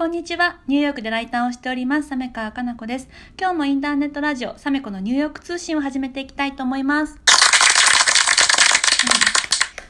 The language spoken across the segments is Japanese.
こんにちは。ニューヨークでライターをしております、サメカーかな子です。今日もインターネットラジオ、サメコのニューヨーク通信を始めていきたいと思います。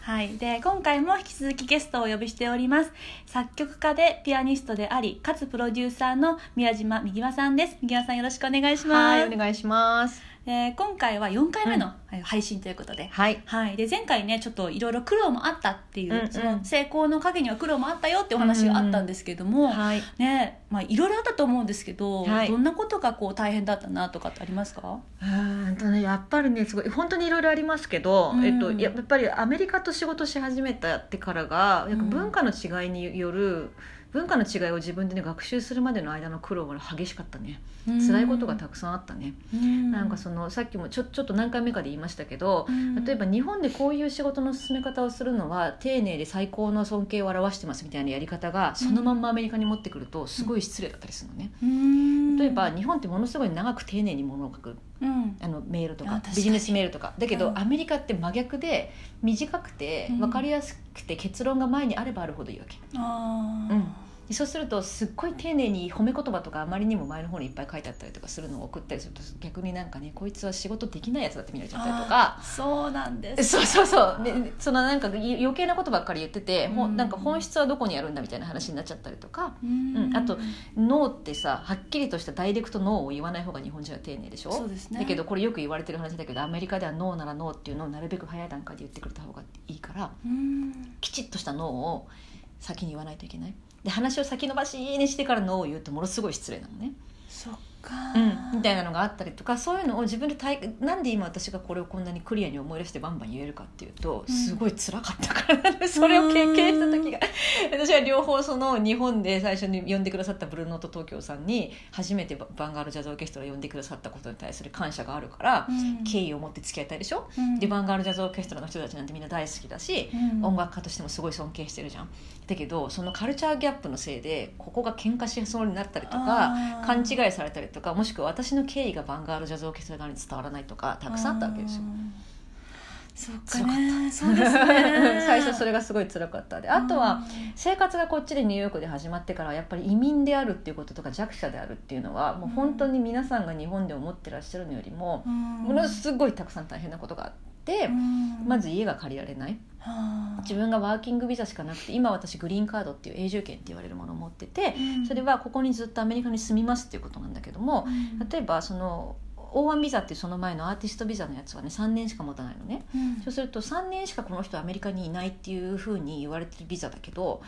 はい。で、今回も引き続きゲストをお呼びしております。作曲家でピアニストであり、かつプロデューサーの宮島みぎわさんです。みぎわさんよろしくお願いします。はい、お願いします。で今回は4回目の配信ということで、はい。はい、で前回ねちょっといろいろ苦労もあったっていう、うんうん。その成功の陰には苦労もあったよってお話があったんですけども、はい。ねまあいろいろあったと思うんですけど、はい。どんなことがこう大変だったなとかってありますか？うーんとね、やっぱりね、すごい、本当にいろいろありますけど、うん。えっと、ややっぱりアメリカと仕事し始めたってからが、なんか文化の違いによる。文化の違いを自分でね学習するまでの間の苦労が激しかったね。辛いことがたくさんあったね、うん。なんかそのさっきもちょちょっと何回目かで言いましたけど、うん。例えば日本でこういう仕事の進め方をするのは丁寧で最高の尊敬を表してますみたいなやり方がそのまんまアメリカに持ってくるとすごい失礼だったりするのね、うん。例えば日本ってものすごい長く丁寧にものを書くうん。あのメールとかビジネスメールとか。だけど、うん。アメリカって真逆で短くてうん。分かりやすくて結論が前にあればあるほどいいわけ、あー。うん。でそうするとすっごい丁寧に褒め言葉とかあまりにも前の方にいっぱい書いてあったりとかするのを送ったりすると逆になんかねこいつは仕事できないやつだって見られちゃったりとか。そうなんです。そうそうそう。でそのなんか余計なことばっかり言ってて、うん。なんか本質はどこにあるんだみたいな話になっちゃったりとか。うん。うん。あとノーってさはっきりとしたダイレクトノーを言わない方が日本人は丁寧でしょ？そうですね。だけどこれよく言われてる話だけどアメリカではノーならノーっていうのをなるべく早い段階で言ってくれた方がいいからうん。きちっとしたノーを先に言わないといけないで話を先延ばしにしてからノーを言うとものすごい失礼なのね、そっか。うん、みたいなのがあったりとかそういうのを自分で体なんで今私がこれをこんなにクリアに思い出してバンバン言えるかっていうとうん。すごい辛かったからなんです、それを経験した時が。私は両方その日本で最初に呼んでくださったブルーノート東京さんに初めてババンガールジャズオーケストラ呼んでくださったことに対する感謝があるから、うん。敬意を持って付き合いたいでしょ、うん。でバンガールジャズオーケストラの人たちなんてみんな大好きだし、うん。音楽家としてもすごい尊敬してるじゃん。だけどそのカルチャーギャップのせいでここが喧嘩しそうになったりとか勘違いされたりとかもしくは私の経緯がバンガールジャズオーケストラ側に伝わらないとかたくさんあったわけですよ。うんそっ辛かかねそうですね。最初それがすごい辛かったで。あとは生活がこっちでニューヨークで始まってからはやっぱり移民であるっていうこととか弱者であるっていうのはもう本当に皆さんが日本で思ってらっしゃるのよりもうん。ものすごいたくさん大変なことがあってうん。まず家が借りられない。はあ。自分がワーキングビザしかなくて今私グリーンカードっていう永住権って言われるものを持っててうん。それはここにずっとアメリカに住みますっていうことなんだけどもうん。例えばその O1 ビザっていうその前のアーティストビザのやつはね3年しか持たないのね。うん。そうすると3年しかこの人はアメリカにいないっていうふうに言われてるビザだけど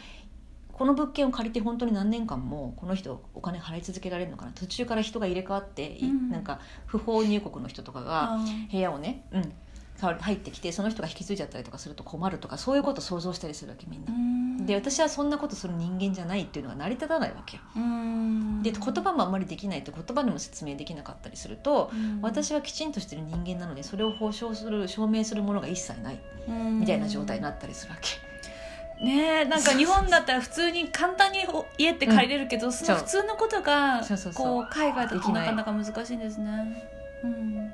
この物件を借りて本当に何年間もこの人お金払い続けられるのかな。途中から人が入れ替わって、いうん。なんか不法入国の人とかが部屋をね、うん、入ってきてその人が引き継いじゃったりとかすると困るとかそういうことを想像したりするわけみんな。う。ん。で私はそんなことする人間じゃないっていうのが成り立たないわけよ。うん。で言葉もあんまりできないと言葉でも説明できなかったりするとうん。私はきちんとしてる人間なのでそれを保証する証明するものが一切ないうん。みたいな状態になったりするわけ。ねえなんか日本だったら普通に簡単にお家って借りれるけど、その普通のことがこう海外だとなかなか難しいんですね。うん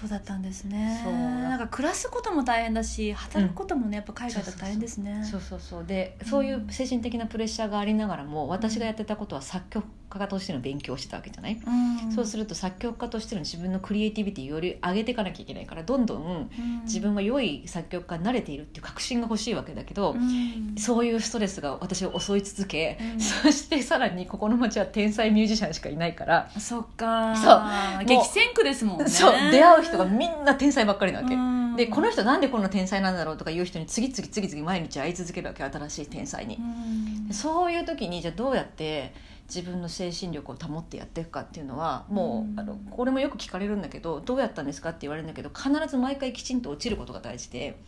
そうだったんですね。そう。なんか暮らすことも大変だし働くこともね、やっぱ海外だと大変ですね。そうそうそうでそういう精神的なプレッシャーがありながらも私がやってたことは作曲家としての勉強をしてたわけじゃない、うん。そうすると作曲家としての自分のクリエイティビティをより上げていかなきゃいけないからどんどんうん。自分は良い作曲家に慣れているっていう確信が欲しいわけだけど、うん。そういうストレスが私を襲い続け、うん。そしてさらにここの町は天才ミュージシャンしかいないから、そっかそう激戦区ですもんね。そう。出会う人がみんな天才ばっかりなわけ、うんでこの人なんでこんな天才なんだろうとかいう人に次々次々毎日会い続けるわけ新しい天才に。う、ん。そういう時にじゃあどうやって自分の精神力を保ってやっていくかっていうのはもう、うん。あのこれもよく聞かれるんだけどどうやったんですかって言われるんだけど必ず毎回きちんと落ちることが大事で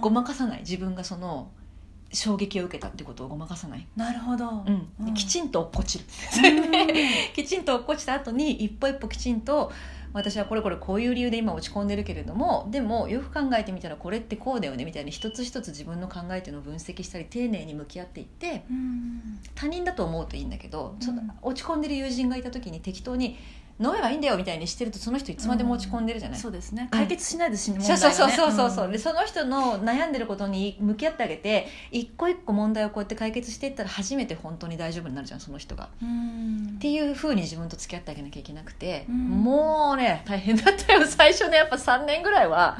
ごまかさない。自分がその衝撃を受けたってことをごまかさない、なるほど、うん。きちんと落っこちる。うん。きちんと落っこちた後に一歩一歩きちんと私はこれこれこういう理由で今落ち込んでるけれどもでもよく考えてみたらこれってこうだよねみたいに一つ一つ自分の考えっていうのを分析したり丁寧に向き合っていってうん。他人だと思うといいんだけど、んその落ち込んでる友人がいた時に適当に「飲めばいいんだよみたいにしてるとその人いつまでも落ち込んでるじゃない、そうですね。解決しないですしね、そうそうそうそう。そうそう、ん。でその人の悩んでることに向き合ってあげて一個一個問題をこうやって解決していったら初めて本当に大丈夫になるじゃんその人が。うん。っていうふうに自分と付き合ってあげなきゃいけなくて、うん。もうね大変だったよ。最初ねやっぱ3年ぐらいは。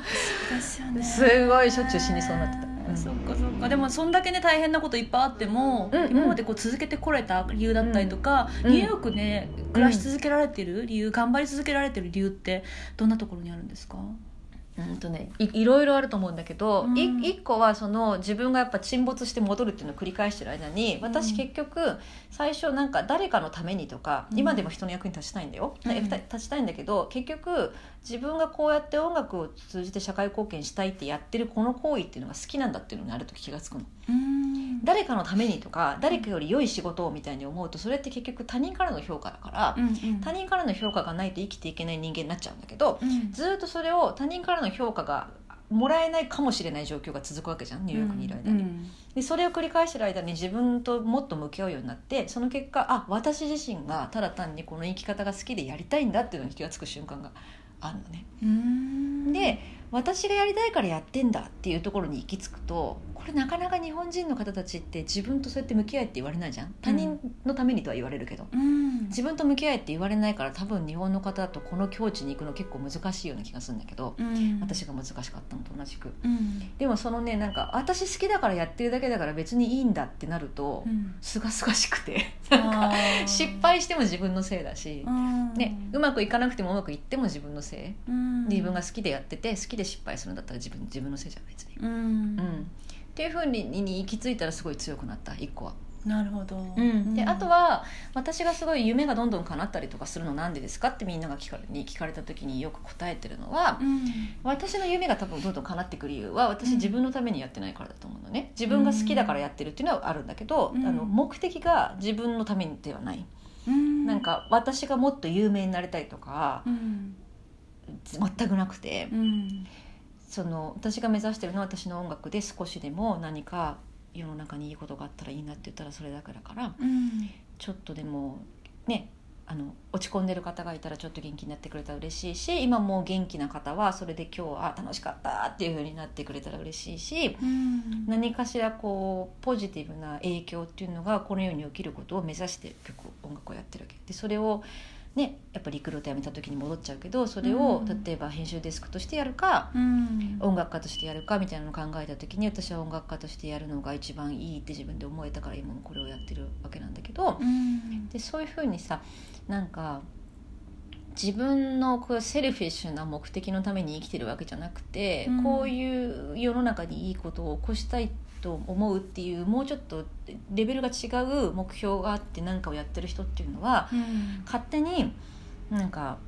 ですよね。すごいしょっちゅう死にそうになってた、うん。そっかそっか。でもそんだけね大変なこといっぱいあっても、うんうん。今までこう続けてこれた理由だったりとか、うん。ニューヨークね暮らし続けられてる理由、頑張り続けられてる理由ってどんなところにあるんですか？うんとね、いいろいろあると思うんだけど、うん。い一個はその自分がやっぱ沈没して戻るっていうのを繰り返してる間に私結局最初なんか誰かのためにとか、うん。今でも人の役に立ちたいんだよ、うん。立ちたいんだけど結局自分がこうやって音楽を通じて社会貢献したいってやってるこの行為っていうのが好きなんだっていうのにある時気が付くの。うん誰かのためにとか誰かより良い仕事をみたいに思うとそれって結局他人からの評価だから、うんうん。他人からの評価がないと生きていけない人間になっちゃうんだけど、うん。ずーっとそれを他人からの評価がもらえないかもしれない状況が続くわけじゃんニューヨークにいる間に、うん。でそれを繰り返してる間に自分ともっと向き合うようになってその結果あ私自身がただ単にこの生き方が好きでやりたいんだっていうのに気が付く瞬間があるのね。うん。で私がやりたいからやってんだっていうところに行き着くとこれなかなか日本人の方たちって自分とそうやって向き合えって言われないじゃん。他人のためにとは言われるけど、うん。自分と向き合えって言われないから多分日本の方だとこの境地に行くの結構難しいような気がするんだけど、うん。私が難しかったのと同じく。うん。でもそのねなんか私好きだからやってるだけだから別にいいんだってなるとうん。すがすがしくて。なんか失敗しても自分のせいだし、うん。ね、うまくいかなくてもうまくいっても自分のせい。うん。で自分が好きでやってて好きで失敗するんだったら自分自分のせいじゃん別に。うん。うん。っていうふうにに行き着いたらすごい強くなった一個は。なるほど、であとは私がすごい夢がどんどん叶ったりとかするのなんでですかってみんなが聞かれに聞かれた時によく答えてるのは、うん。私の夢が多分どんどん叶っていく理由は私うん。自分のためにやってないからだと思うのね。自分が好きだからやってるっていうのはあるんだけど、うん。あの目的が自分のためではない、うん。なんか私がもっと有名になりたいとかうん全くなくて、うん。その私が目指してるのは私の音楽で少しでも何か世の中にいいことがあったらいいなって言ったらそれだけだから。うん。ちょっとでもねあの落ち込んでる方がいたらちょっと元気になってくれたら嬉しいし今もう元気な方はそれで今日は楽しかったっていう風になってくれたら嬉しいしうん。何かしらこうポジティブな影響っていうのがこの世に起きることを目指して曲音楽をやってるわけ。でそれをねやっぱリクルート辞めた時に戻っちゃうけどそれをうん。例えば編集デスクとしてやるかうん。音楽家としてやるかみたいなのを考えた時に私は音楽家としてやるのが一番いいって自分で思えたから今もこれをやってるわけなんだけどうん。でそういうふうにさなんか自分のこうセルフィッシュな目的のために生きてるわけじゃなくて、うん。こういう世の中にいいことを起こしたいと思うっていうもうちょっとレベルが違う目標があって何かをやってる人っていうのはうん。勝手になんか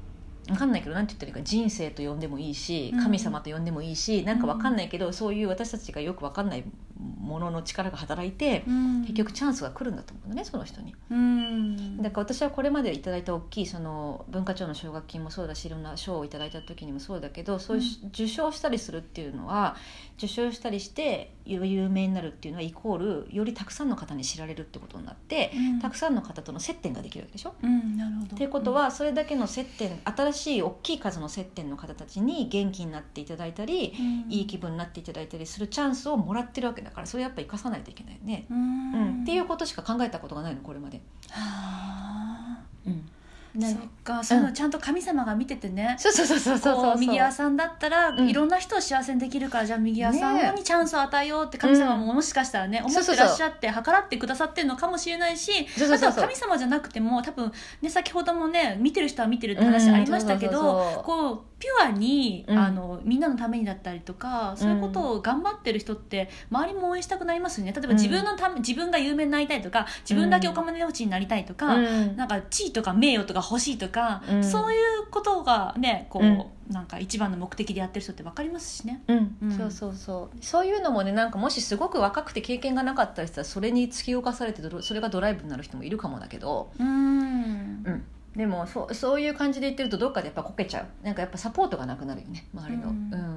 分かんないけど何て言ったらいいか人生と呼んでもいいしうん神様と呼んでもいいし、なんか分かんないけどそういう私たちがよく分かんないものの力が働いて、うん。結局チャンスが来るんだと思うのねその人に。うん。だから私はこれまでいただいた大きいその文化庁の奨学金もそうだしいろんな賞をいただいた時にもそうだけどそういうし受賞したりするっていうのは受賞したりして有有名になるっていうのはイコールよりたくさんの方に知られるってことになってうん。たくさんの方との接点ができるわけでしょ？うんなるほど。っていうことはそれだけの接点新しい大きい数の接点の方たちに元気になっていただいたりうん。いい気分になっていただいたりするチャンスをもらってるわけだからそれやっぱ生かさないといけないよね。ううんん。っていうことしか考えたことがないのこれまで。はあ。うんそっかそのちゃんと神様が見ててね。そうそうそうそうそうそう。こう右輪さんだったら、うん。いろんな人を幸せにできるからじゃあ右輪さんねにチャンスを与えようって神様ももしかしたらね、思ってらっしゃって計らってくださってるのかもしれないしあとは神様じゃなくても多分ね先ほどもね見てる人は見てるって話ありましたけど、こうピュアに、うん。あのみんなのためにだったりとかそういうことを頑張ってる人って周りも応援したくなりますよね。例えば自分のため、自分が有名になりたいとか自分だけお金持ちになりたいとか、うん。なんか地位とか名誉とか欲しいとか、うん。そういうことがねこう、うん。なんか一番の目的でやってる人って分かりますしね。うん。うん。そうそうそう。そういうのもねなんかもしすごく若くて経験がなかったりしたらそれに突き動かされてそれがドライブになる人もいるかもだけど、うん。うん、でもそうそういう感じで言ってるとどっかでやっぱこけちゃう。なんかやっぱサポートがなくなるよね周りの、うん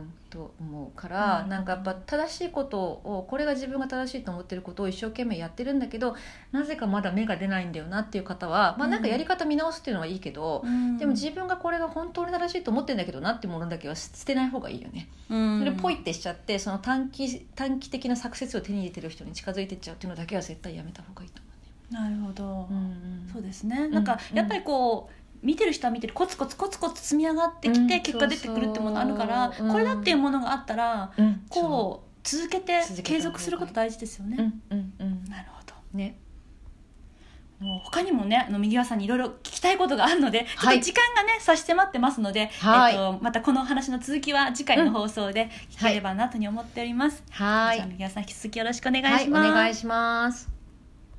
から、うん。なんかやっぱ正しいことをこれが自分が正しいと思ってることを一生懸命やってるんだけどなぜかまだ芽が出ないんだよなっていう方は、まあ、なんかやり方見直すっていうのはいいけど、うん。でも自分がこれが本当に正しいと思ってるんだけどなってものだけは捨てない方がいいよね。うん。それポイってしちゃってその短期短期的なサクセスを手に入れてる人に近づいてっちゃうっていうのだけは絶対やめた方がいいと思なるほど、うね。うん。そうですね。なんかやっぱりこう見てる人は見てるコツコツコツコツ積み上がってきてうん結果出てくるってものあるから、これだっていうものがあったらうん。こう続けて継続すること大事ですよね、そううんうんうん。なるほど。ね。もう他にもねあの右輪さんにいろいろ聞きたいことがあるのでちょっはいと時間がね、差し迫ってますので、はい。えっと、またこの話の続きは次回の放送で聞ければなとに思っております、はじゃあ右輪さん引き続きよろしくお願いはいおします、願いします。